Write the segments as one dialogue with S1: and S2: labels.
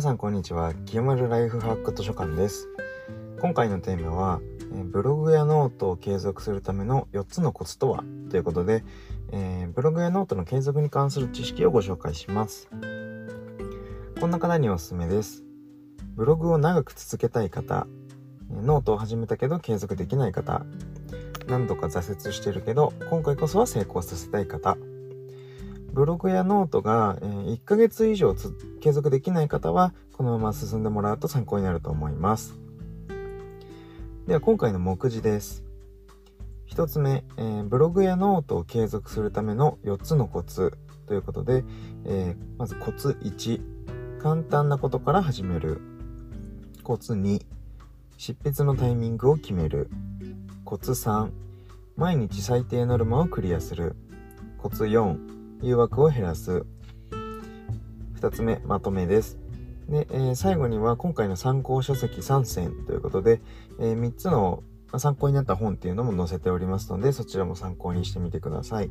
S1: 皆さんこんにちは。清丸ライフハック図書館です。今回のテーマはブログやノートを継続するための4つのコツとは？ということで、えー、ブログやノートの継続に関する知識をご紹介します。こんな方におすすめです。ブログを長く続けたい方ノートを始めたけど継続できない方何度か挫折してるけど今回こそは成功させたい方ブログやノートが1ヶ月以上継続できない方はこのまま進んでもらうと参考になると思います。では今回の目次です。1つ目、えー、ブログやノートを継続するための4つのコツということで、えー、まずコツ1簡単なことから始める。コツ2執筆のタイミングを決める。コツ3毎日最低ノルマをクリアする。コツ4誘惑を減らす。2つ目、まとめです。で、えー、最後には今回の参考書籍3選ということで、えー、3つの参考になった本っていうのも載せておりますので、そちらも参考にしてみてください。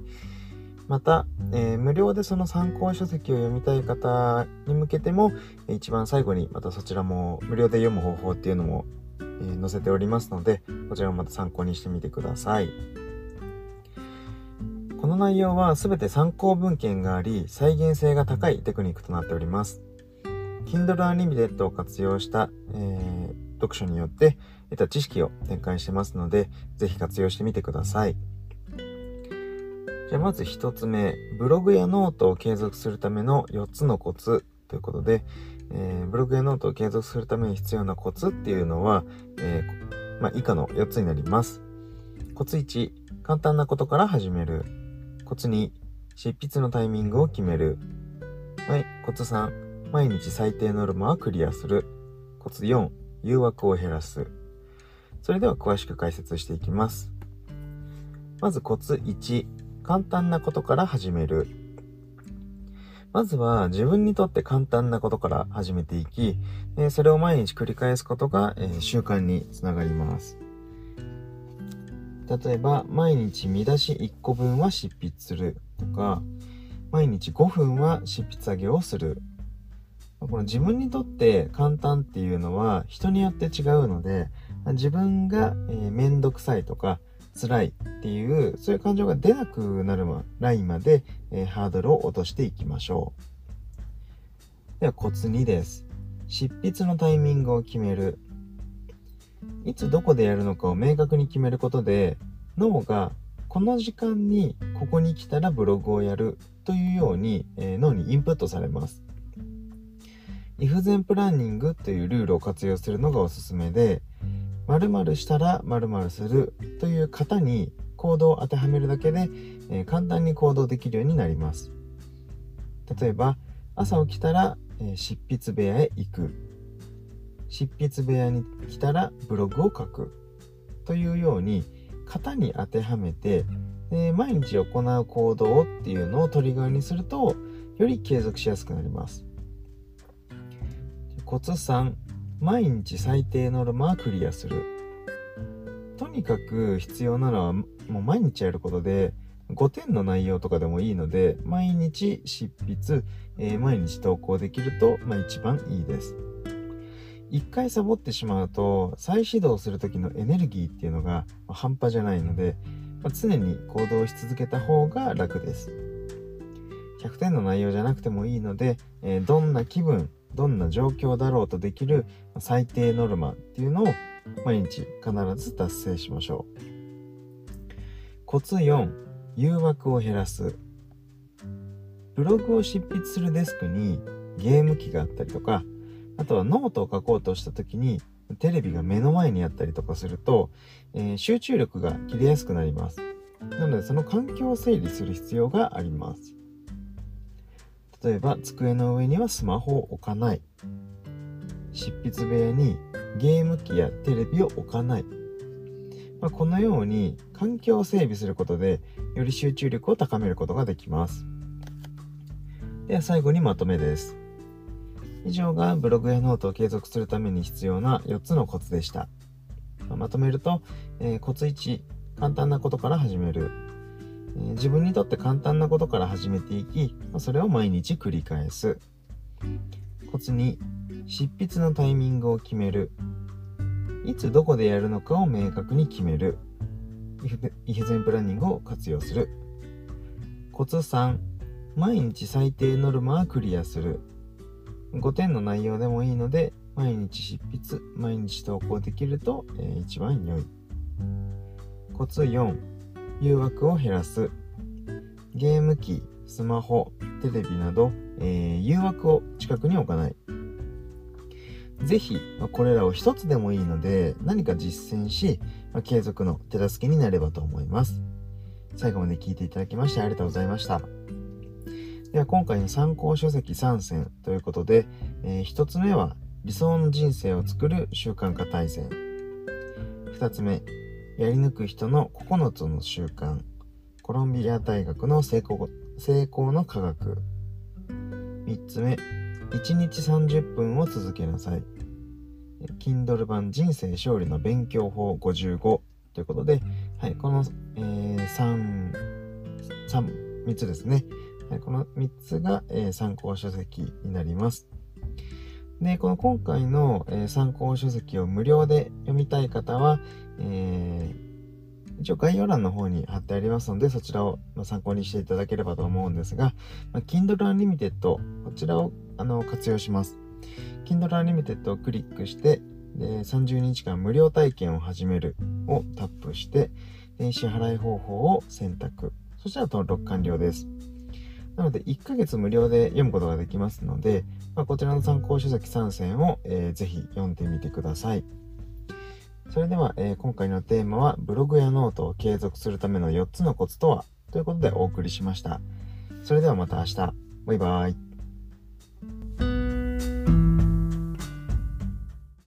S1: また、えー、無料でその参考書籍を読みたい方に向けても、一番最後にまたそちらも無料で読む方法っていうのも、え、載せておりますので、こちらもまた参考にしてみてください。この内容は全て参考文献があり、再現性が高いテクニックとなっております。Kindle Unlimited を活用した、えー、読書によって得た知識を展開してますので、ぜひ活用してみてください。じゃあまず1つ目、ブログやノートを継続するための4つのコツということで、えー、ブログやノートを継続するために必要なコツっていうのは、えー、まあ、以下の4つになります。コツ1、簡単なことから始める。コツ2、執筆のタイミングを決める。はい。コツ3、毎日最低ノルマはクリアする。コツ4、誘惑を減らす。それでは詳しく解説していきます。まずコツ1、簡単なことから始める。まずは自分にとって簡単なことから始めていき、それを毎日繰り返すことが習慣につながります。例えば、毎日見出し1個分は執筆するとか、毎日5分は執筆作業をする。この自分にとって簡単っていうのは人によって違うので、自分が、えー、くさいとか辛いっていう、そういう感情が出なくなるラインまで、えー、ハードルを落としていきましょう。ではコツ2です。執筆のタイミングを決める。いつどこでやるのかを明確に決めることで脳がこの時間にここに来たらブログをやるというように、えー、脳にインプットされます。if 前プランニングというルールを活用するのがおすすめで〇〇したら〇〇するという型に行動を当てはめるだけで、えー、簡単に行動できるようになります。例えば朝起きたら、えー、執筆部屋へ行く執筆部屋に来たらブログを書くというように型に当てはめて、え毎日行う行動っていうのをトリガーにするとより継続しやすくなります。コツ3毎日最低ノルマはクリアする。とにかく必要なのはもう毎日やることで5点の内容とかでもいいので毎日執筆、えー、毎日投稿できると、まあ、一番いいです一回サボってしまうと再始動する時のエネルギーっていうのが半端じゃないので、まあ、常に行動し続けた方が楽です。100点の内容じゃなくてもいいので、えー、どんな気分どんな状況だろうとできる最低ノルマっていうのを毎日必ず達成しましょう。コツ4誘惑を減らす。ブログを執筆するデスクにゲーム機があったりとかあとはノートを書こうとした時にテレビが目の前にあったりとかすると、えー、集中力が切れやすくなります。なのでその環境を整理する必要があります。例えば机の上にはスマホを置かない。執筆部屋にゲーム機やテレビを置かない。まあ、このように環境を整備することでより集中力を高めることができます。では最後にまとめです。以上がブログやノートを継続するために必要な4つのコツでした。まとめると、えー、コツ1、簡単なことから始める。えー、自分にとって簡単なことから始めていき、それを毎日繰り返す。コツ2、執筆のタイミングを決めるいつどこでやるのかを明確に決めるイフゼンプランニングを活用するコツ3毎日最低ノルマはクリアする5点の内容でもいいので毎日執筆毎日投稿できると、えー、一番良いコツ4誘惑を減らすゲーム機スマホテレビなど、えー、誘惑を近くに置かないぜひ、まこれらを一つでもいいので、何か実践し、ま継続の手助けになればと思います。最後まで聞いていただきましてありがとうございました。では今回の参考書籍3選ということで、えー、1つ目は理想の人生を作る習慣化大全。2つ目、やり抜く人の9つの習慣。コロンビア大学の成功成功の科学。3つ目、1日30分を続けなさい。Kindle 版人生勝利の勉強法55ということで、はい、この、えー、3、3、3つですね。この3つが、え、参考書籍になります。で、この今回の、え、参考書籍を無料で読みたい方は、えー一応概要欄の方に貼ってありますので、そちらを参考にしていただければと思うんですが、ま Kindle Unlimited、こちらをあの活用します。Kindle Unlimited をクリックして、で30日間無料体験を始めるをタップして、電子払い方法を選択。そしたら登録完了です。なので、1ヶ月無料で読むことができますので、まあ、こちらの参考書籍3選を、えー、ぜひ読んでみてください。それでは、えー、今回のテーマはブログやノートを継続するための4つのコツとは？ということでお送りしました。それではまた明日。バイバイ。